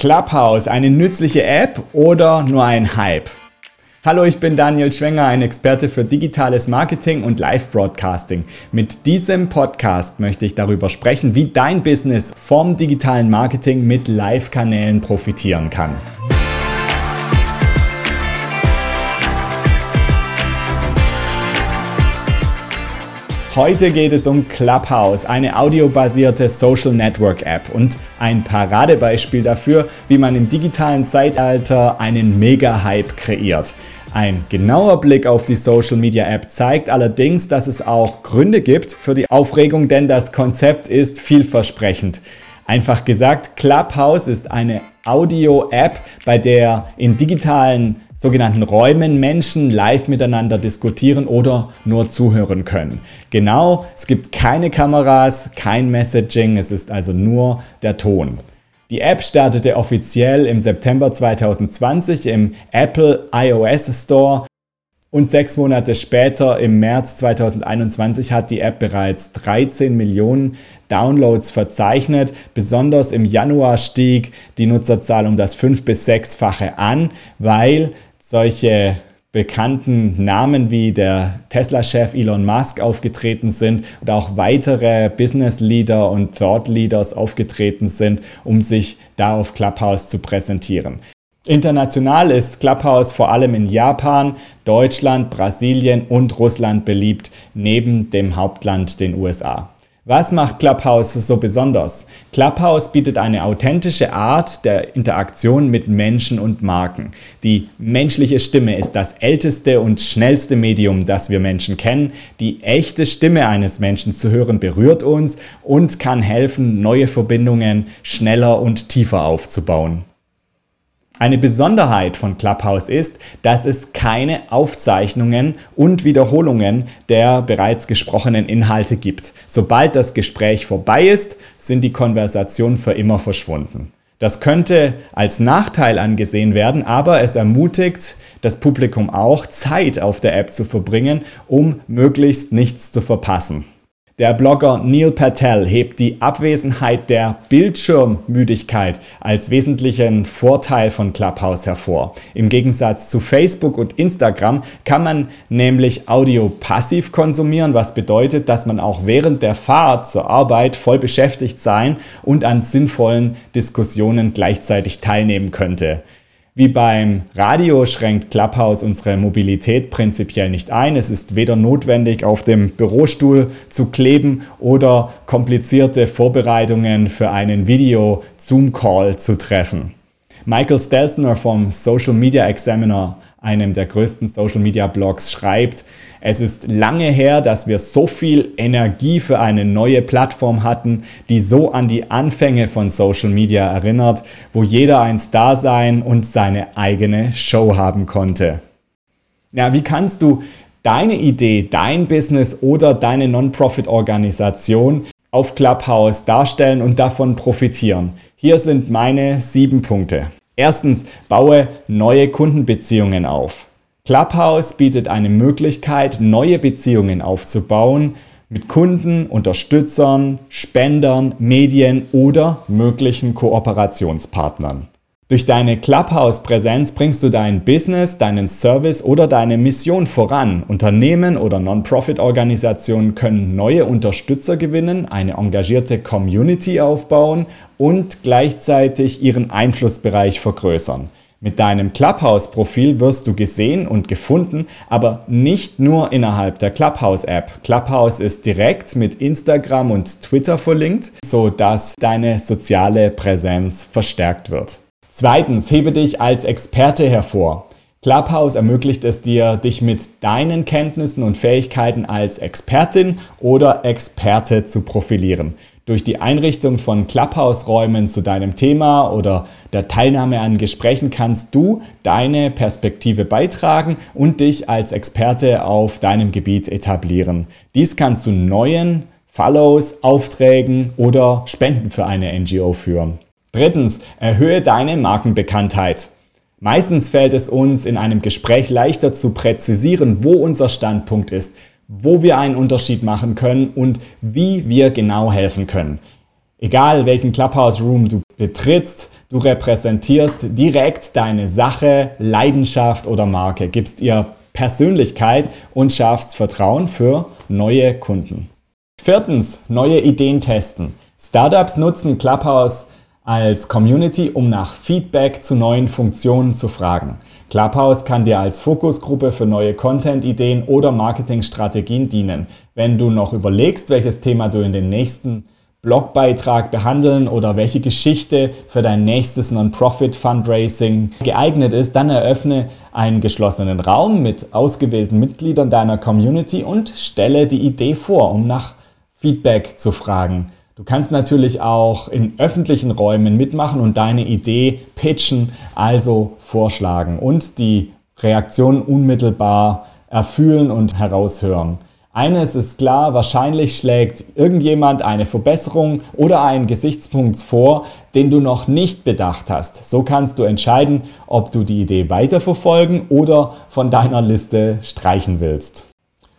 Clubhouse eine nützliche App oder nur ein Hype? Hallo, ich bin Daniel Schwenger, ein Experte für digitales Marketing und Live-Broadcasting. Mit diesem Podcast möchte ich darüber sprechen, wie dein Business vom digitalen Marketing mit Live-Kanälen profitieren kann. Heute geht es um Clubhouse, eine audiobasierte Social Network App und ein Paradebeispiel dafür, wie man im digitalen Zeitalter einen Mega-Hype kreiert. Ein genauer Blick auf die Social Media App zeigt allerdings, dass es auch Gründe gibt für die Aufregung, denn das Konzept ist vielversprechend. Einfach gesagt, Clubhouse ist eine Audio-App, bei der in digitalen sogenannten Räumen Menschen live miteinander diskutieren oder nur zuhören können. Genau, es gibt keine Kameras, kein Messaging, es ist also nur der Ton. Die App startete offiziell im September 2020 im Apple iOS Store und sechs Monate später, im März 2021, hat die App bereits 13 Millionen Downloads verzeichnet. Besonders im Januar stieg die Nutzerzahl um das fünf- bis sechsfache an, weil solche bekannten Namen wie der Tesla-Chef Elon Musk aufgetreten sind und auch weitere Business-Leader und Thought-Leaders aufgetreten sind, um sich da auf Clubhouse zu präsentieren. International ist Clubhouse vor allem in Japan, Deutschland, Brasilien und Russland beliebt, neben dem Hauptland den USA. Was macht Clubhouse so besonders? Clubhouse bietet eine authentische Art der Interaktion mit Menschen und Marken. Die menschliche Stimme ist das älteste und schnellste Medium, das wir Menschen kennen. Die echte Stimme eines Menschen zu hören berührt uns und kann helfen, neue Verbindungen schneller und tiefer aufzubauen. Eine Besonderheit von Clubhouse ist, dass es keine Aufzeichnungen und Wiederholungen der bereits gesprochenen Inhalte gibt. Sobald das Gespräch vorbei ist, sind die Konversationen für immer verschwunden. Das könnte als Nachteil angesehen werden, aber es ermutigt das Publikum auch, Zeit auf der App zu verbringen, um möglichst nichts zu verpassen. Der Blogger Neil Patel hebt die Abwesenheit der Bildschirmmüdigkeit als wesentlichen Vorteil von Clubhouse hervor. Im Gegensatz zu Facebook und Instagram kann man nämlich Audio passiv konsumieren, was bedeutet, dass man auch während der Fahrt zur Arbeit voll beschäftigt sein und an sinnvollen Diskussionen gleichzeitig teilnehmen könnte. Wie beim Radio schränkt Clubhouse unsere Mobilität prinzipiell nicht ein. Es ist weder notwendig, auf dem Bürostuhl zu kleben oder komplizierte Vorbereitungen für einen Video-Zoom-Call zu treffen. Michael Stelzner vom Social Media Examiner, einem der größten Social Media Blogs, schreibt, es ist lange her, dass wir so viel Energie für eine neue Plattform hatten, die so an die Anfänge von Social Media erinnert, wo jeder ein Star sein und seine eigene Show haben konnte. Ja, wie kannst du deine Idee, dein Business oder deine Non-Profit-Organisation auf Clubhouse darstellen und davon profitieren? Hier sind meine sieben Punkte. Erstens, baue neue Kundenbeziehungen auf. Clubhouse bietet eine Möglichkeit, neue Beziehungen aufzubauen mit Kunden, Unterstützern, Spendern, Medien oder möglichen Kooperationspartnern. Durch deine Clubhouse-Präsenz bringst du dein Business, deinen Service oder deine Mission voran. Unternehmen oder Non-Profit-Organisationen können neue Unterstützer gewinnen, eine engagierte Community aufbauen und gleichzeitig ihren Einflussbereich vergrößern. Mit deinem Clubhouse-Profil wirst du gesehen und gefunden, aber nicht nur innerhalb der Clubhouse-App. Clubhouse ist direkt mit Instagram und Twitter verlinkt, sodass deine soziale Präsenz verstärkt wird. Zweitens, hebe dich als Experte hervor. Clubhouse ermöglicht es dir, dich mit deinen Kenntnissen und Fähigkeiten als Expertin oder Experte zu profilieren. Durch die Einrichtung von Clubhouse-Räumen zu deinem Thema oder der Teilnahme an Gesprächen kannst du deine Perspektive beitragen und dich als Experte auf deinem Gebiet etablieren. Dies kann zu neuen Follows, Aufträgen oder Spenden für eine NGO führen. Drittens, erhöhe deine Markenbekanntheit. Meistens fällt es uns in einem Gespräch leichter zu präzisieren, wo unser Standpunkt ist, wo wir einen Unterschied machen können und wie wir genau helfen können. Egal welchen Clubhouse Room du betrittst, Du repräsentierst direkt deine Sache, Leidenschaft oder Marke, gibst ihr Persönlichkeit und schaffst Vertrauen für neue Kunden. Viertens, neue Ideen testen. Startups nutzen Clubhouse als Community, um nach Feedback zu neuen Funktionen zu fragen. Clubhouse kann dir als Fokusgruppe für neue Content-Ideen oder Marketingstrategien dienen. Wenn du noch überlegst, welches Thema du in den nächsten Blogbeitrag behandeln oder welche Geschichte für dein nächstes Non-Profit-Fundraising geeignet ist, dann eröffne einen geschlossenen Raum mit ausgewählten Mitgliedern deiner Community und stelle die Idee vor, um nach Feedback zu fragen. Du kannst natürlich auch in öffentlichen Räumen mitmachen und deine Idee pitchen, also vorschlagen und die Reaktion unmittelbar erfühlen und heraushören. Eines ist klar, wahrscheinlich schlägt irgendjemand eine Verbesserung oder einen Gesichtspunkt vor, den du noch nicht bedacht hast. So kannst du entscheiden, ob du die Idee weiterverfolgen oder von deiner Liste streichen willst.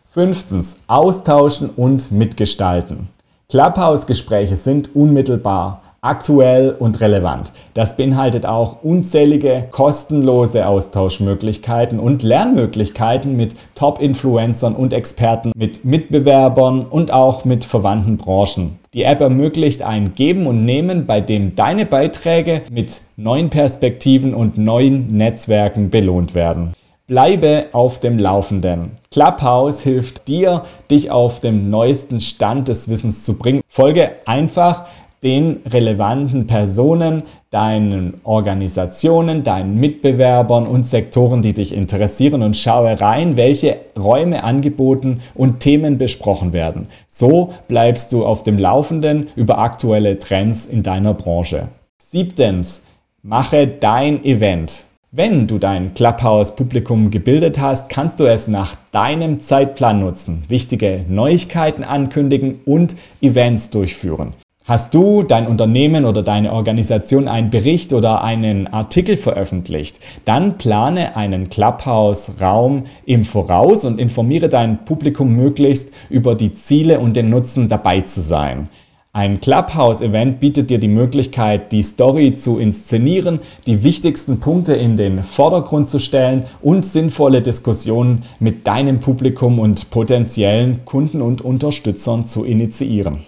Fünftens, austauschen und mitgestalten. Clubhouse-Gespräche sind unmittelbar aktuell und relevant. Das beinhaltet auch unzählige kostenlose Austauschmöglichkeiten und Lernmöglichkeiten mit Top-Influencern und Experten, mit Mitbewerbern und auch mit verwandten Branchen. Die App ermöglicht ein Geben und Nehmen, bei dem deine Beiträge mit neuen Perspektiven und neuen Netzwerken belohnt werden. Bleibe auf dem Laufenden. Clubhouse hilft dir, dich auf dem neuesten Stand des Wissens zu bringen. Folge einfach den relevanten Personen, deinen Organisationen, deinen Mitbewerbern und Sektoren, die dich interessieren und schaue rein, welche Räume angeboten und Themen besprochen werden. So bleibst du auf dem Laufenden über aktuelle Trends in deiner Branche. Siebtens, mache dein Event. Wenn du dein Clubhouse-Publikum gebildet hast, kannst du es nach deinem Zeitplan nutzen, wichtige Neuigkeiten ankündigen und Events durchführen. Hast du, dein Unternehmen oder deine Organisation einen Bericht oder einen Artikel veröffentlicht, dann plane einen Clubhouse-Raum im Voraus und informiere dein Publikum möglichst über die Ziele und den Nutzen dabei zu sein. Ein Clubhouse-Event bietet dir die Möglichkeit, die Story zu inszenieren, die wichtigsten Punkte in den Vordergrund zu stellen und sinnvolle Diskussionen mit deinem Publikum und potenziellen Kunden und Unterstützern zu initiieren.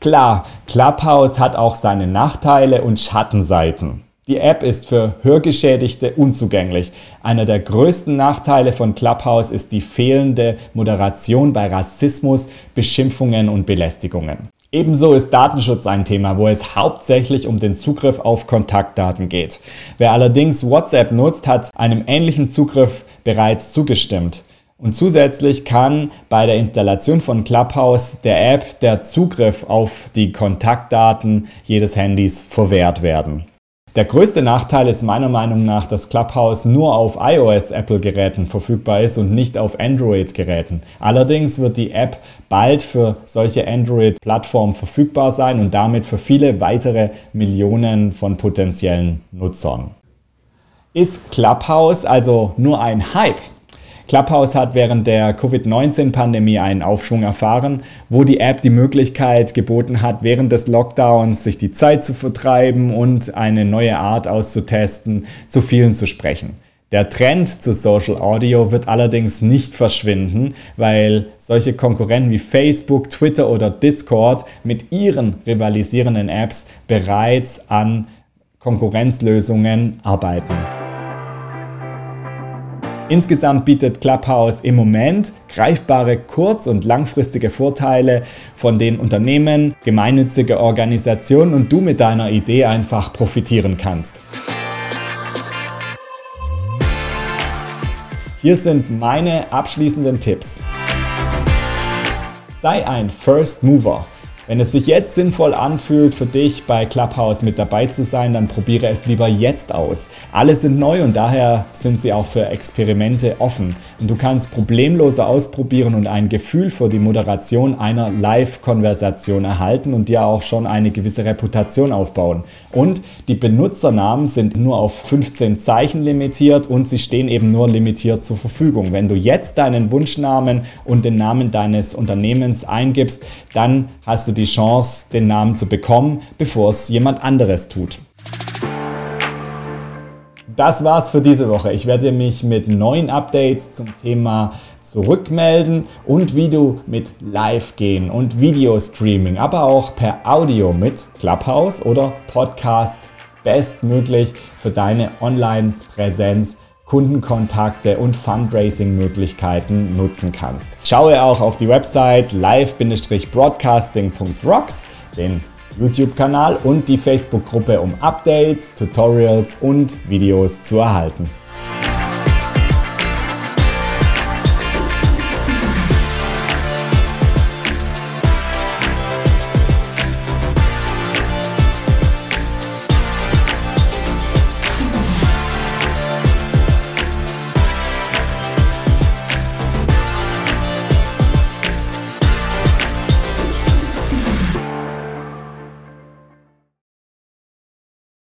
Klar, Clubhouse hat auch seine Nachteile und Schattenseiten. Die App ist für Hörgeschädigte unzugänglich. Einer der größten Nachteile von Clubhouse ist die fehlende Moderation bei Rassismus, Beschimpfungen und Belästigungen. Ebenso ist Datenschutz ein Thema, wo es hauptsächlich um den Zugriff auf Kontaktdaten geht. Wer allerdings WhatsApp nutzt, hat einem ähnlichen Zugriff bereits zugestimmt. Und zusätzlich kann bei der Installation von Clubhouse der App der Zugriff auf die Kontaktdaten jedes Handys verwehrt werden. Der größte Nachteil ist meiner Meinung nach, dass Clubhouse nur auf iOS-Apple-Geräten verfügbar ist und nicht auf Android-Geräten. Allerdings wird die App bald für solche Android-Plattformen verfügbar sein und damit für viele weitere Millionen von potenziellen Nutzern. Ist Clubhouse also nur ein Hype? Clubhouse hat während der Covid-19-Pandemie einen Aufschwung erfahren, wo die App die Möglichkeit geboten hat, während des Lockdowns sich die Zeit zu vertreiben und eine neue Art auszutesten, zu vielen zu sprechen. Der Trend zu Social Audio wird allerdings nicht verschwinden, weil solche Konkurrenten wie Facebook, Twitter oder Discord mit ihren rivalisierenden Apps bereits an Konkurrenzlösungen arbeiten. Insgesamt bietet Clubhouse im Moment greifbare kurz- und langfristige Vorteile, von denen Unternehmen, gemeinnützige Organisationen und du mit deiner Idee einfach profitieren kannst. Hier sind meine abschließenden Tipps. Sei ein First Mover. Wenn es sich jetzt sinnvoll anfühlt, für dich bei Clubhouse mit dabei zu sein, dann probiere es lieber jetzt aus. Alle sind neu und daher sind sie auch für Experimente offen. Und du kannst problemloser ausprobieren und ein Gefühl für die Moderation einer Live-Konversation erhalten und dir auch schon eine gewisse Reputation aufbauen. Und die Benutzernamen sind nur auf 15 Zeichen limitiert und sie stehen eben nur limitiert zur Verfügung. Wenn du jetzt deinen Wunschnamen und den Namen deines Unternehmens eingibst, dann hast du die Chance, den Namen zu bekommen, bevor es jemand anderes tut. das war's für diese Woche. Ich werde mich mit neuen Updates zum Thema zurückmelden und wie du mit Live gehen und Videostreaming, aber auch per Audio mit Clubhouse oder Podcast bestmöglich für deine Online-Präsenz Kundenkontakte und Fundraising-Möglichkeiten nutzen kannst. Schaue auch auf die Website live-broadcasting.rocks, den YouTube-Kanal und die Facebook-Gruppe, um Updates, Tutorials und Videos zu erhalten.